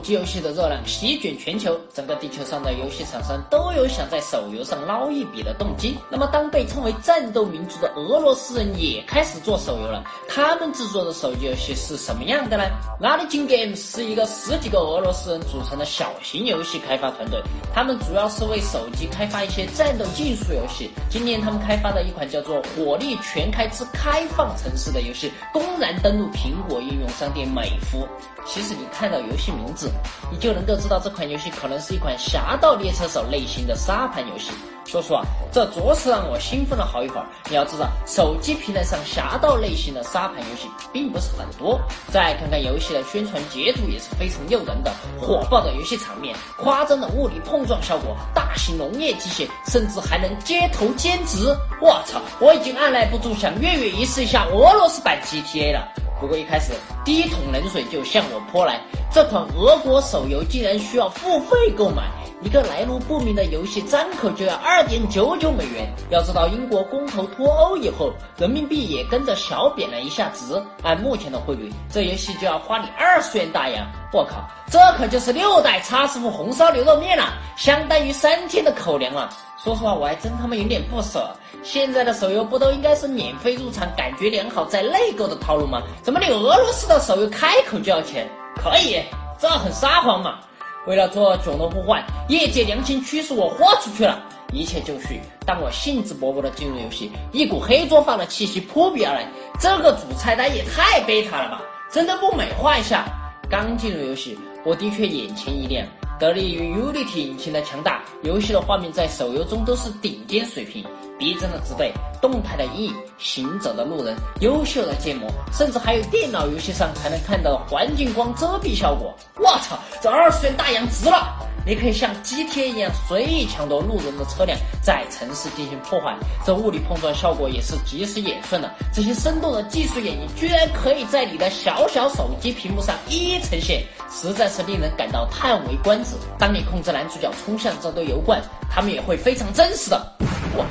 手机游戏的热浪席卷全球，整个地球上的游戏厂商都有想在手游上捞一笔的动机。那么，当被称为战斗民族的俄罗斯人也开始做手游了，他们制作的手机游戏是什么样的呢 a l i g i n Games 是一个十几个俄罗斯人组成的小型游戏开发团队，他们主要是为手机开发一些战斗竞速游戏。今年，他们开发的一款叫做《火力全开之开放城市》的游戏，公然登陆苹果应用商店美服。其实，你看到游戏名字。你就能够知道这款游戏可能是一款《侠盗猎车手》类型的沙盘游戏。说实话，这着实让我兴奋了好一会儿。你要知道，手机平台上侠盗类型的沙盘游戏并不是很多。再看看游戏的宣传截图，也是非常诱人的，火爆的游戏场面，夸张的物理碰撞效果，大型农业机械，甚至还能街头兼职。我操！我已经按耐不住想跃跃欲试一下俄罗斯版 GTA 了。不过一开始第一桶冷水就向我泼来，这款俄国手游竟然需要付费购买，一个来路不明的游戏张口就要二点九九美元。要知道英国公投脱欧以后，人民币也跟着小贬了一下值，按目前的汇率，这游戏就要花你二十元大洋。我靠，这可就是六代叉师傅红烧牛肉面了，相当于三天的口粮了。说实话，我还真他妈有点不舍。现在的手游不都应该是免费入场、感觉良好再内购的套路吗？怎么你俄罗斯的手游开口就要钱？可以，这很撒谎嘛！为了做囧的呼唤，业界良心驱使我豁出去了，一切就绪。当我兴致勃勃地进入游戏，一股黑作坊的气息扑鼻而来。这个主菜单也太贝塔了吧！真的不美化一下？刚进入游戏，我的确眼前一亮。得力于 Unity 引擎的强大，游戏的画面在手游中都是顶尖水平。逼真的植被、动态的阴影、行走的路人、优秀的建模，甚至还有电脑游戏上才能看到的环境光遮蔽效果。我操，这二十元大洋值了！你可以像 GTA 一样随意抢夺路人的车辆，在城市进行破坏。这物理碰撞效果也是及时演算的。这些生动的技术演绎，居然可以在你的小小手机屏幕上一一呈现，实在是令人感到叹为观止。当你控制男主角冲向这堆油罐，他们也会非常真实的。我。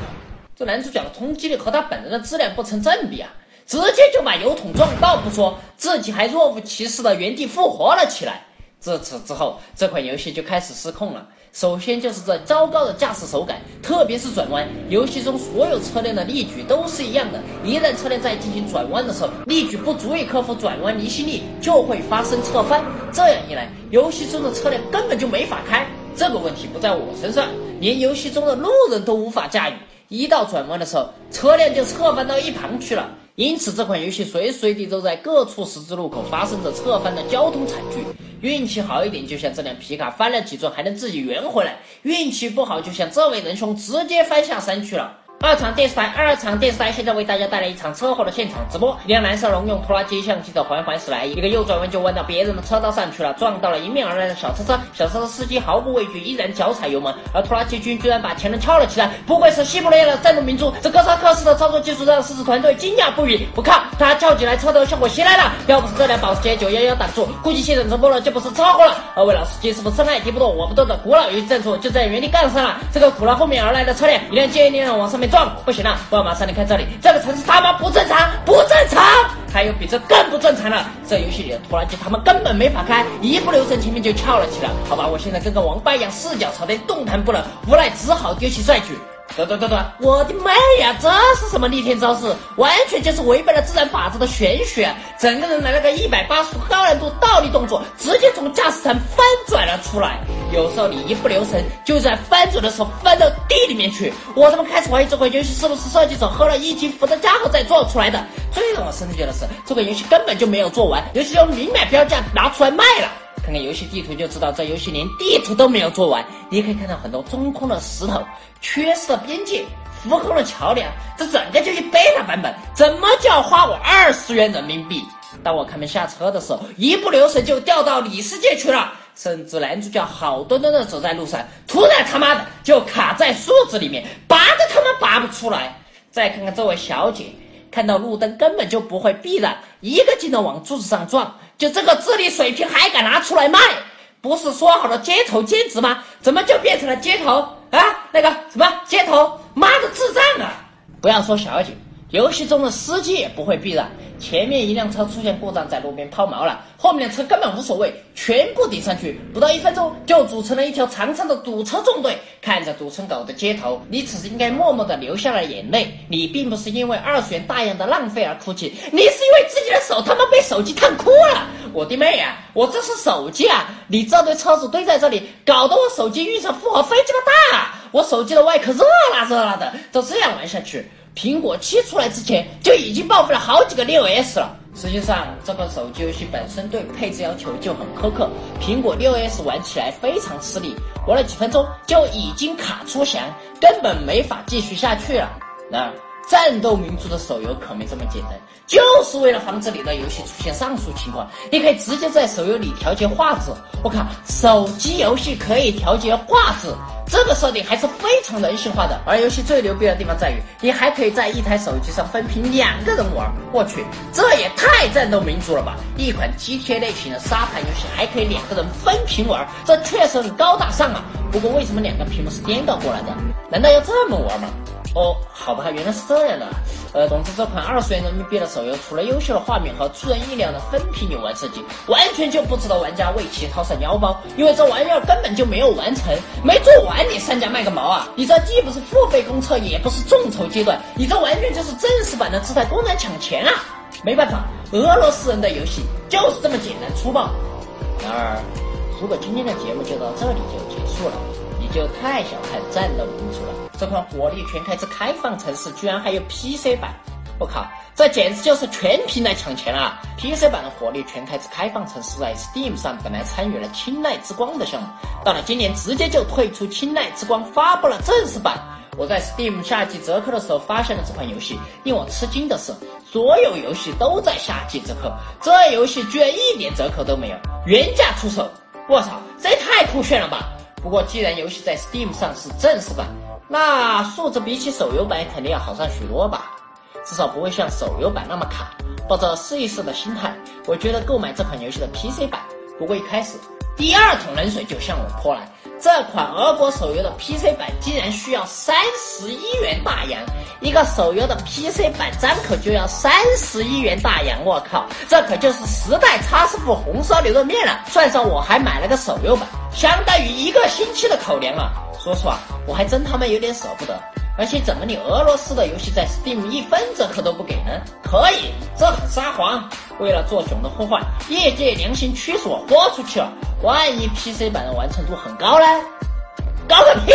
这男主角的冲击力和他本人的质量不成正比啊！直接就把油桶撞爆不说，自己还若无其事的原地复活了起来。自此之后，这款游戏就开始失控了。首先就是这糟糕的驾驶手感，特别是转弯。游戏中所有车辆的力矩都是一样的，一旦车辆在进行转弯的时候，力矩不足以克服转弯离心力，就会发生侧翻。这样一来，游戏中的车辆根本就没法开。这个问题不在我身上，连游戏中的路人都无法驾驭。一到转弯的时候，车辆就侧翻到一旁去了。因此，这款游戏随时随地都在各处十字路口发生着侧翻的交通惨剧。运气好一点，就像这辆皮卡翻了几转还能自己圆回来；运气不好，就像这位仁兄直接翻下山去了。二场电视台，二场电视台现在为大家带来一场车祸的现场直播。一辆蓝色农用拖拉机向记者缓缓驶来，一个右转弯就弯到别人的车道上去了，撞到了迎面而来的小车车。小车车司机毫不畏惧，依然脚踩油门，而拖拉机君居然把前轮翘了起来。不愧是西伯利亚的战斗民族，这哥萨克式的操作技术让狮子团队惊讶不已。我靠，他翘起来，车头效果袭来了！要不是这辆保时捷911挡住，估计现场直播了就不是车祸了。二位老司机是不是深爱敌不动我不动的古老游戏战术就在原地干上了？这个苦了后面而来的车辆，一辆接一辆往上面。撞不行了，我要马上离开这里。这个城市他妈不正常，不正常！还有比这更不正常的，这游戏里的拖拉机他们根本没法开，一不留神前面就翘了起来。好吧，我现在跟个王八一样四脚朝天，动弹不了，无奈只好丢弃帅举。等等等等，我的妈呀，这是什么逆天招式？完全就是违背了自然法则的玄学！整个人来了个一百八十度高难度倒立动作，直接从驾驶舱翻转了出来。有时候你一不留神，就在翻转的时候翻到地里面去。我他妈开始怀疑这款游戏是不是设计者喝了一斤伏特加后再做出来的。最让我生气的是，这个游戏根本就没有做完，游戏用明码标价拿出来卖了。看看游戏地图就知道，这游戏连地图都没有做完。你可以看到很多中空的石头、缺失的边界、浮空的桥梁，这整个就是贝塔版本，怎么就要花我二十元人民币？当我开门下车的时候，一不留神就掉到里世界去了。甚至男主角好端端的走在路上，突然他妈的就卡在树子里面，拔都他妈拔不出来。再看看这位小姐，看到路灯根本就不会避让，一个劲的往柱子上撞。就这个智力水平还敢拿出来卖？不是说好的街头兼职吗？怎么就变成了街头啊？那个什么街头？妈的智障啊！不要说小姐，游戏中的司机也不会避让。前面一辆车出现故障，在路边抛锚了，后面的车根本无所谓，全部顶上去，不到一分钟就组成了一条长长的堵车纵队。看着堵成狗的街头，你此时应该默默的流下了眼泪。你并不是因为二十元大洋的浪费而哭泣，你是因为自己的手他妈被手机烫哭了。我的妹呀，我这是手机啊！你这堆车子堆在这里，搞得我手机预测负荷飞鸡巴大，我手机的外壳热辣热辣的。照这样玩下去。苹果七出来之前就已经报废了好几个六 S 了。实际上，这个手机游戏本身对配置要求就很苛刻，苹果六 S 玩起来非常吃力，玩了几分钟就已经卡出翔，根本没法继续下去了。那。战斗民族的手游可没这么简单，就是为了防止你的游戏出现上述情况，你可以直接在手游里调节画质。我靠，手机游戏可以调节画质，这个设定还是非常人性化的。而游戏最牛逼的地方在于，你还可以在一台手机上分屏两个人玩。我去，这也太战斗民族了吧！一款 GTA 类型的沙盘游戏还可以两个人分屏玩，这确实很高大上啊。不过为什么两个屏幕是颠倒过来的？难道要这么玩吗？哦，好吧，原来是这样的。呃，总之这款二十元人民币的手游，除了优秀的画面和出人意料的分屏游玩设计，完全就不值得玩家为其掏上腰包。因为这玩意儿根本就没有完成，没做完，你商家卖个毛啊！你这既不是付费公测，也不是众筹阶段，你这完全就是正式版的自带公然抢钱啊！没办法，俄罗斯人的游戏就是这么简单粗暴。然而，如果今天的节目就到这里就结束了，就太小看战斗民族了。这款火力全开之开放城市居然还有 PC 版，我靠，这简直就是全屏来抢钱啊！PC 版的火力全开之开放城市在 Steam 上本来参与了青睐之光的项目，到了今年直接就退出青睐之光，发布了正式版。我在 Steam 夏季折扣的时候发现了这款游戏，令我吃惊的是，所有游戏都在夏季折扣，这游戏居然一点折扣都没有，原价出售！我操，这也太酷炫了吧！不过既然游戏在 Steam 上是正式版，那素质比起手游版肯定要好上许多吧，至少不会像手游版那么卡。抱着试一试的心态，我觉得购买这款游戏的 PC 版。不过一开始，第二桶冷水就向我泼来，这款俄国手游的 PC 版竟然需要三十一元大洋，一个手游的 PC 版张口就要三十一元大洋，我靠，这可就是时代差师傅红烧牛肉面了。算上我还买了个手游版，相当于一个星期的口粮啊！说实话，我还真他妈有点舍不得。而且怎么你俄罗斯的游戏在 Steam 一分折扣都不给呢？可以，这很撒谎。为了做囧的呼唤，业界良心驱使我豁出去了。万一 PC 版的完成度很高呢？高个屁！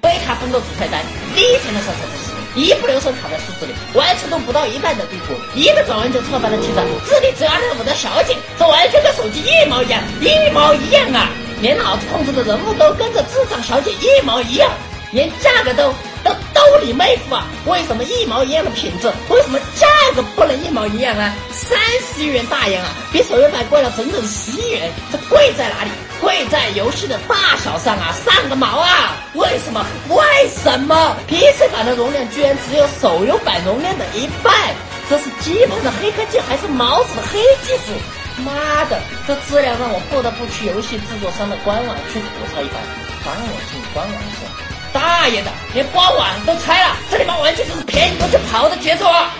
贝塔分的主菜单，第一天的上车不是一不留神卡在数字里，完成度不到一半的地图，一个转弯就侧翻了机子，智力只有任务的小姐，这完全跟手机一毛一样，一毛一样啊！连脑子控制的人物都跟着智障小姐一毛一样，连价格都都都你妹夫啊！为什么一毛一样的品质，为什么价格不能一毛一样啊？三十亿元大洋啊，比手游版贵了整整十亿元，这贵在哪里？游戏的大小上啊！上个毛啊！为什么？为什么 PC 版的容量居然只有手游版容量的一半？这是基本的黑科技，还是毛子的黑技术？妈的，这质量让我不得不去游戏制作商的官网去吐槽一番。帮我进官网是？大爷的，连官网都拆了，这他妈完全就是便宜不去跑的节奏啊！